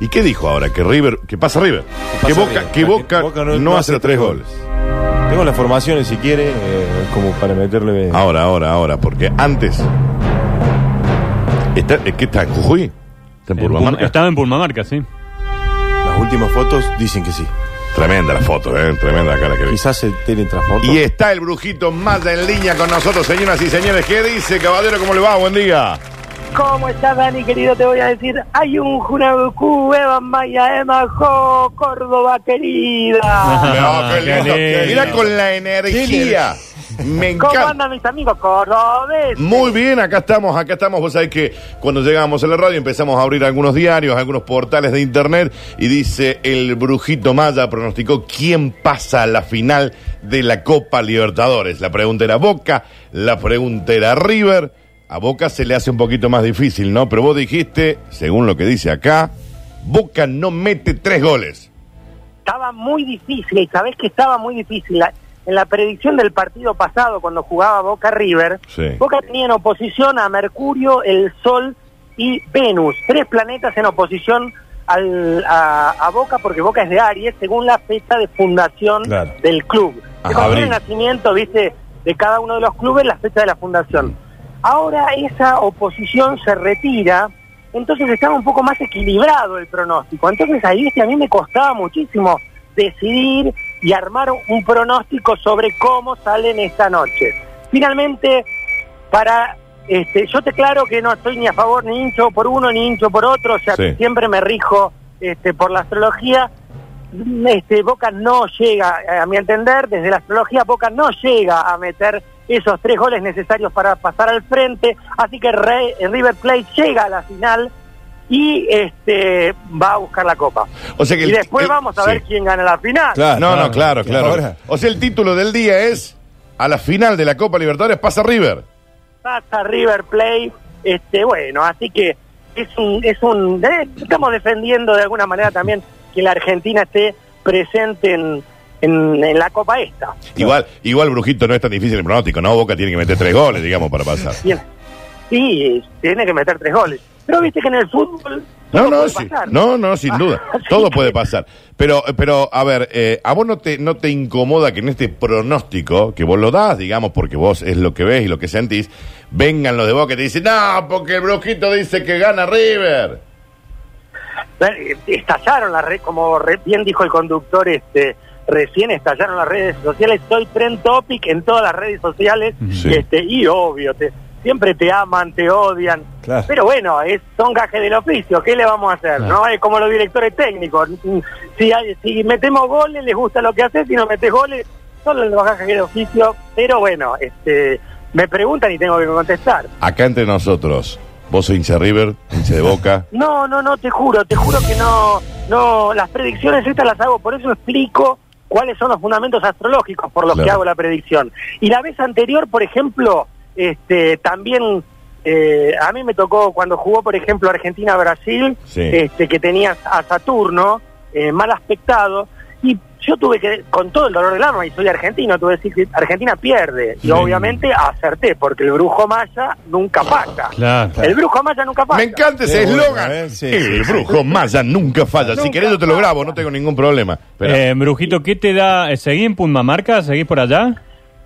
¿Y qué dijo ahora? Que River, que pasa River. Que, pasa Boca, River? que Boca, Boca no, no- hace tres goles. Tengo las formaciones si quiere, eh, como para meterle. Ahora, ahora, ahora, porque antes. Está, ¿Qué está? ¿En Jujuy? Estaba en Pulmamarca, sí. Las últimas fotos dicen que sí. Tremenda la foto, ¿eh? Tremenda la cara que. Quizás se teletransportó. Y está el brujito Maya en línea con nosotros, señoras y señores. ¿Qué dice, caballero? ¿Cómo le va? Buen día. ¿Cómo estás, Dani, querido? Te voy a decir, hay un Junabucú, Evan Maya, Emma Jo, Córdoba, querida. No, qué qué lindo. Mira con la energía. Me ¿Cómo encanta. andan mis amigos cordobeses? Muy bien, acá estamos, acá estamos. Vos sabés que cuando llegamos a la radio empezamos a abrir algunos diarios, algunos portales de internet y dice el brujito Maya pronosticó quién pasa a la final de la Copa Libertadores. La pregunta era Boca, la pregunta era River. A Boca se le hace un poquito más difícil, ¿no? Pero vos dijiste, según lo que dice acá, Boca no mete tres goles. Estaba muy difícil, y sabés que estaba muy difícil. La- en la predicción del partido pasado, cuando jugaba Boca River, Sí. Boca tenía en oposición a Mercurio, el Sol y Venus. Tres planetas en oposición al- a, a Boca, porque Boca es de Aries, según la fecha de fundación Claro. del club. Ajá, el nacimiento, viste, de cada uno de los clubes, la fecha de la fundación. Ahora esa oposición se retira, entonces estaba un poco más equilibrado el pronóstico. Entonces ahí viste, a mí me costaba muchísimo decidir y armar un pronóstico sobre cómo salen esta noche. Finalmente, para este, yo te claro que no estoy ni a favor ni hincho por uno ni hincho por otro, o sea, Sí. siempre me rijo este, por la astrología. Este, Boca no llega, a mi entender, desde la astrología, Boca no llega a meter esos tres goles necesarios para pasar al frente, así que Re- River Plate llega a la final y este va a buscar la copa. O sea que y el- después el- vamos a sí. ver quién gana la final. Claro. No, no, claro, claro. ahora- O sea, el título del día es a la final de la Copa Libertadores pasa River. pasa River Plate, este bueno, así que es un es un eh, estamos defendiendo de alguna manera también que la Argentina esté presente en, en, en la Copa esta. Igual, igual, Brujito, no es tan difícil el pronóstico, ¿no? Boca tiene que meter tres goles, digamos, para pasar. Bien. Sí, tiene que meter tres goles. Pero viste que en el fútbol No, no, sí. no, no, sin duda. Todo que- puede pasar. Pero, pero, a ver, eh, ¿a vos no te, no te incomoda que en este pronóstico, que vos lo das, digamos, porque vos es lo que ves y lo que sentís, vengan los de Boca y te dicen, no, porque el Brujito dice que gana River? Eh, Estallaron las redes, como re- bien dijo el conductor, este recién estallaron las redes sociales. Soy trend topic en todas las redes sociales. Sí. Este, y obvio, te, siempre te aman, te odian. Claro. Pero bueno, es, son gajes del oficio. ¿Qué le vamos a hacer? Claro. no Es como los directores técnicos. Si, hay- si metemos goles, les gusta lo que haces. Si no metes goles, son los gajes del oficio. Pero bueno, este me preguntan y tengo que contestar. Acá entre nosotros, vos sos hincha River, hincha de Boca. No, no, no, te juro, te juro que no, no, las predicciones estas las hago, por eso explico cuáles son los fundamentos astrológicos por los Claro. que hago la predicción. Y la vez anterior, por ejemplo, este, también eh, a mí me tocó cuando jugó, por ejemplo, Argentina-Brasil, Sí. este, que tenías a Saturno eh, mal aspectado, y yo tuve que, con todo el dolor del alma, y soy argentino, tuve que decir que Argentina pierde. Y Sí. obviamente acerté, porque el brujo maya nunca falla. Claro, El brujo maya nunca falla. Me encanta ese eslogan. ¿eh? Sí, el sí, brujo Maya nunca falla. si querés yo te lo grabo, no tengo ningún problema. Pero, Eh, Brujito, ¿qué te da? ¿Seguís en Pulmamarca? ¿Seguís por allá?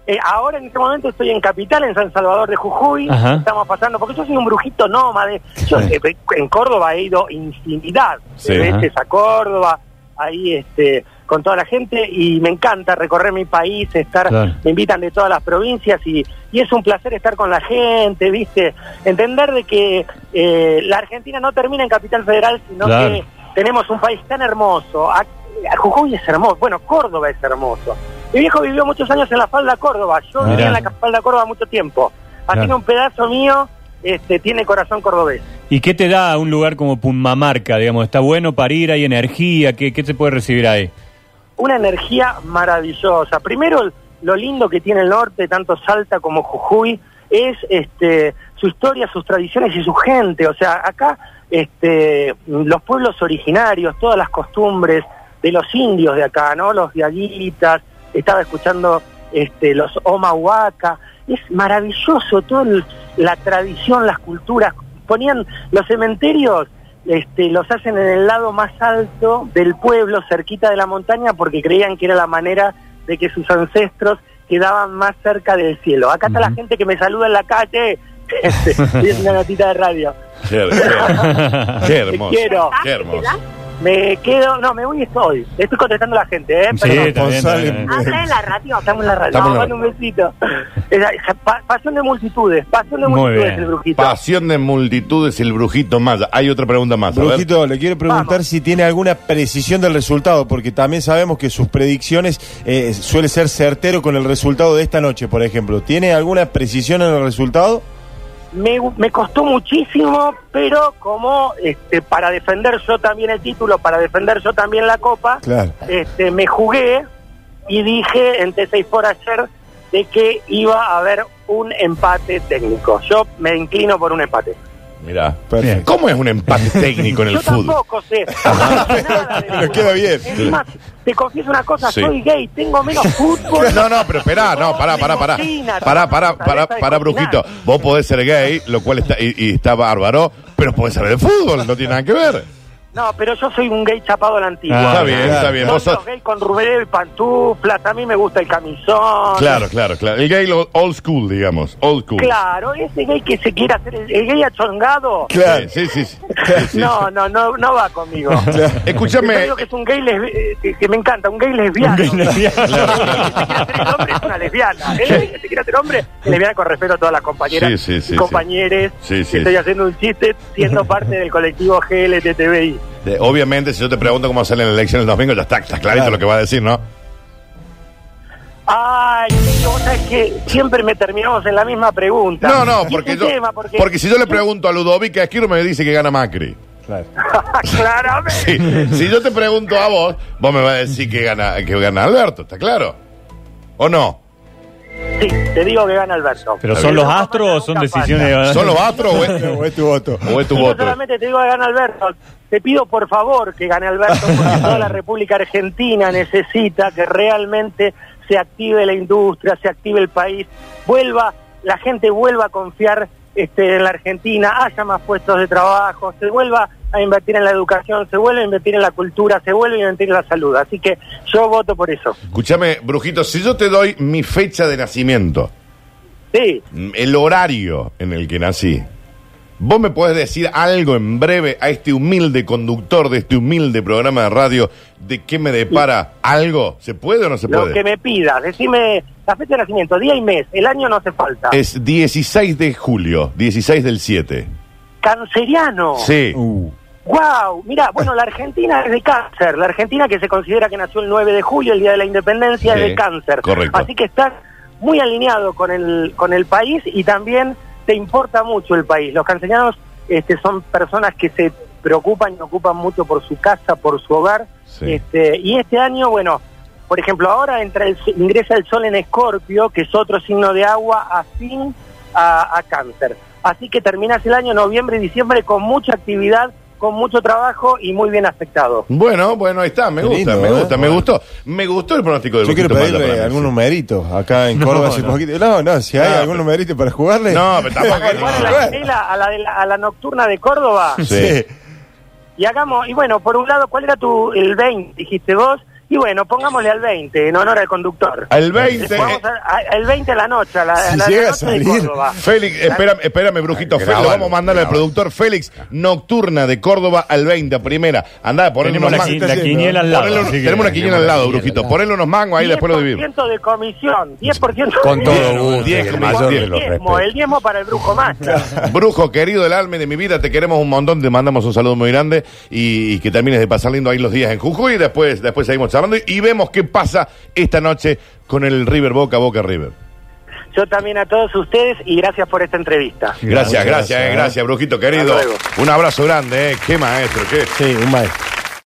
Eh, ahora en este momento estoy en Capital, en San Salvador de Jujuy. Ajá. Estamos pasando, porque yo soy un brujito nómade. Yo eh, en Córdoba he ido infinidad Sí. de veces Ajá. a Córdoba, ahí este con toda la gente y me encanta recorrer mi país, estar, Claro. me invitan de todas las provincias y, y es un placer estar con la gente, viste, entender de que eh, la Argentina no termina en Capital Federal, sino Claro. que tenemos un país tan hermoso. A- a Jujuy es hermoso, bueno, Córdoba es hermoso. Mi viejo vivió muchos años en la falda Córdoba, yo viví Mirá. en la falda Córdoba mucho tiempo. Así Claro. que un pedazo mío este, tiene corazón cordobés. ¿Y qué te da un lugar como Pulmamarca? Digamos, ¿está bueno para ir? ¿Hay energía? ¿Qué, qué se puede recibir ahí? Una energía maravillosa. Primero, lo lindo que tiene el norte, tanto Salta como Jujuy, es este, su historia, sus tradiciones y su gente. O sea, acá este, los pueblos originarios, todas las costumbres de los indios de acá, ¿no? Los diaguitas, estaba escuchando este, los Omahuaca. Es maravilloso toda la tradición, las culturas. Ponían los cementerios, este, los hacen en el lado más alto del pueblo, cerquita de la montaña, porque creían que era la manera de que sus ancestros quedaban más cerca del cielo. Acá está la gente que me saluda en la calle, este, es una notita de radio. Qué, qué- qué hermoso. Quiero. Qué hermoso. Me quedo, no, me voy y estoy. Estoy contestando a la gente, ¿eh? Sí, Perdón. está bien, está bien. Habla en la radio. Estamos en la radio. Estamos en la Mando un besito. Esa- esa pa- pasión de multitudes, pasión de Muy multitudes bien. el brujito. Pasión de multitudes, el brujito Maya. Hay otra pregunta más. a ver. Brujito, le quiero preguntar Vamos. si tiene alguna precisión del resultado, porque también sabemos que sus predicciones eh, suele ser certero con el resultado de esta noche, por ejemplo. ¿Tiene alguna precisión en el resultado? Me, me costó muchísimo, pero como este, para defender yo también el título, para defender yo también la copa, Claro. este, me jugué y dije en T6 por ayer de que iba a haber un empate técnico. Yo me inclino por un empate. Mirá. Perfecto. ¿Cómo es un empate técnico en el Yo fútbol? tampoco sé. nada de Pero fútbol. queda bien. Encima, te confieso una cosa, Sí. soy gay, tengo menos fútbol. No, no, pero esperá, no, pará, pará, pará. Cocina, Pará, pará, sabes pará, pará, cocinar. brujito. Vos podés ser gay, lo cual está, y, y está bárbaro, pero podés saber de fútbol, no tiene nada que ver. No, pero yo soy un gay chapado a la antigua. Ah, está bien, claro. está bien. Vos sos- gay con rubén y pantuflas, a mí me gusta el camisón. Claro, claro, claro. El gay old school, digamos. Old school. Claro, ese gay que se quiere hacer, el, el gay achongado. Claro. Sí, sí, sí. sí. No, no, no, no va conmigo. Escúchame. Yo digo que es un gay lesbi- eh, que, me encanta, un gay lesbiano. Un gay lesbiano. El que se quiere hacer el hombre es una lesbiana. El gay que se quiere hacer hombre es lesbiana con respeto a todas las compañeras Sí, sí, sí, y compañeros. sí. Sí, sí. que Estoy haciendo un chiste siendo parte del colectivo GLTTBI. De- obviamente, si yo te pregunto cómo salen las elecciones el domingo, ya está, está clarito Claro. lo que va a decir, ¿no? Ay, vos sabés que siempre me terminamos en la misma pregunta. No, no, Y porque es yo, tema, porque, porque si yo le pregunto a Ludovica Esquiro me dice que gana Macri. Claro. Claramente. Sí, si yo te pregunto a vos, vos me vas a decir que gana, que gana Alberto, ¿está claro? ¿O no? Sí, te digo que gana Alberto. ¿Pero son los astros o son decisiones. ¿Son los astros o es, ¿O es tu voto? o es tu Yo voto? solamente te digo que gana Alberto. Te pido por favor que gane Alberto, porque toda la República Argentina necesita que realmente se active la industria, se active el país, vuelva, la gente vuelva a confiar este, en la Argentina, haya más puestos de trabajo, se vuelva a invertir en la educación, se vuelve a invertir en la cultura, se vuelve a invertir en la salud. Así que yo voto por eso. Escúchame, Brujito, si yo te doy mi fecha de nacimiento, Sí, el horario en el que nací, ¿vos me podés decir algo en breve a este humilde conductor de este humilde programa de radio de qué me depara algo? ¿Se puede o no se lo puede? que me pidas, decime la fecha de nacimiento, día y mes, el año no hace falta. Es 16 de julio, 16 del 7. Canceriano. Sí. Uh, Wow, mira, bueno, la Argentina es de cáncer. La Argentina que se considera que nació el 9 de julio, el día de la independencia, Sí, es de cáncer. correcto. Así que estás muy alineado con el con el país y también te importa mucho el país. Los cancerianos este, son personas que se preocupan y ocupan mucho por su casa, por su hogar. Sí. Este, y este año, bueno, por ejemplo, ahora entra el, ingresa el sol en Escorpio, que es otro signo de agua afín a, a cáncer. Así que terminas el año noviembre y diciembre con mucha actividad, con mucho trabajo y muy bien afectado. Bueno, bueno, ahí está, me Qué gusta, lindo, me ¿eh? gusta, me Bueno. gustó. Me gustó el pronóstico del yo quiero pedirle para algún sí. numerito acá en No, Córdoba hace no. poquito. No, no, si hay No, algún pero- numerito para jugarle. No, pero tampoco que Igual a no. la, bueno. A la de la- a la nocturna de Córdoba Sí. y hagamos, y bueno, por un lado, ¿cuál era tu, el 20, dijiste vos? Y bueno, pongámosle al 20, en honor al conductor. Al 20. Vamos a- a- el 20 a la noche, a la, Si a la llega a noche de salir. Córdoba. Félix, espérame, espérame, brujito. Félix, Grabalo, vamos a mandarle al productor Félix, nocturna de Córdoba al 20, a primera. Andá, ponle unos mangos. la quiniela al lado. Tenemos una quiniela al lado, brujito. Ponle unos mangos ahí, después lo dividimos. 10% de comisión, 10% Con todo gusto, diez, el diez, mayor diez. de los el diezmo, el diezmo para el brujo macha. Brujo, querido del alma y de mi vida, te queremos un montón, te mandamos un saludo muy grande y, y que termines de pasar lindo ahí los días en Jujuy y después, después seguimos charlando y, vemos qué pasa esta noche con el River Boca Boca River. Yo también a todos ustedes y gracias por esta entrevista. Gracias, gracias, gracias, eh, eh. gracias, Brujito querido. Un abrazo grande, eh. Qué maestro, qué. Sí, un maestro.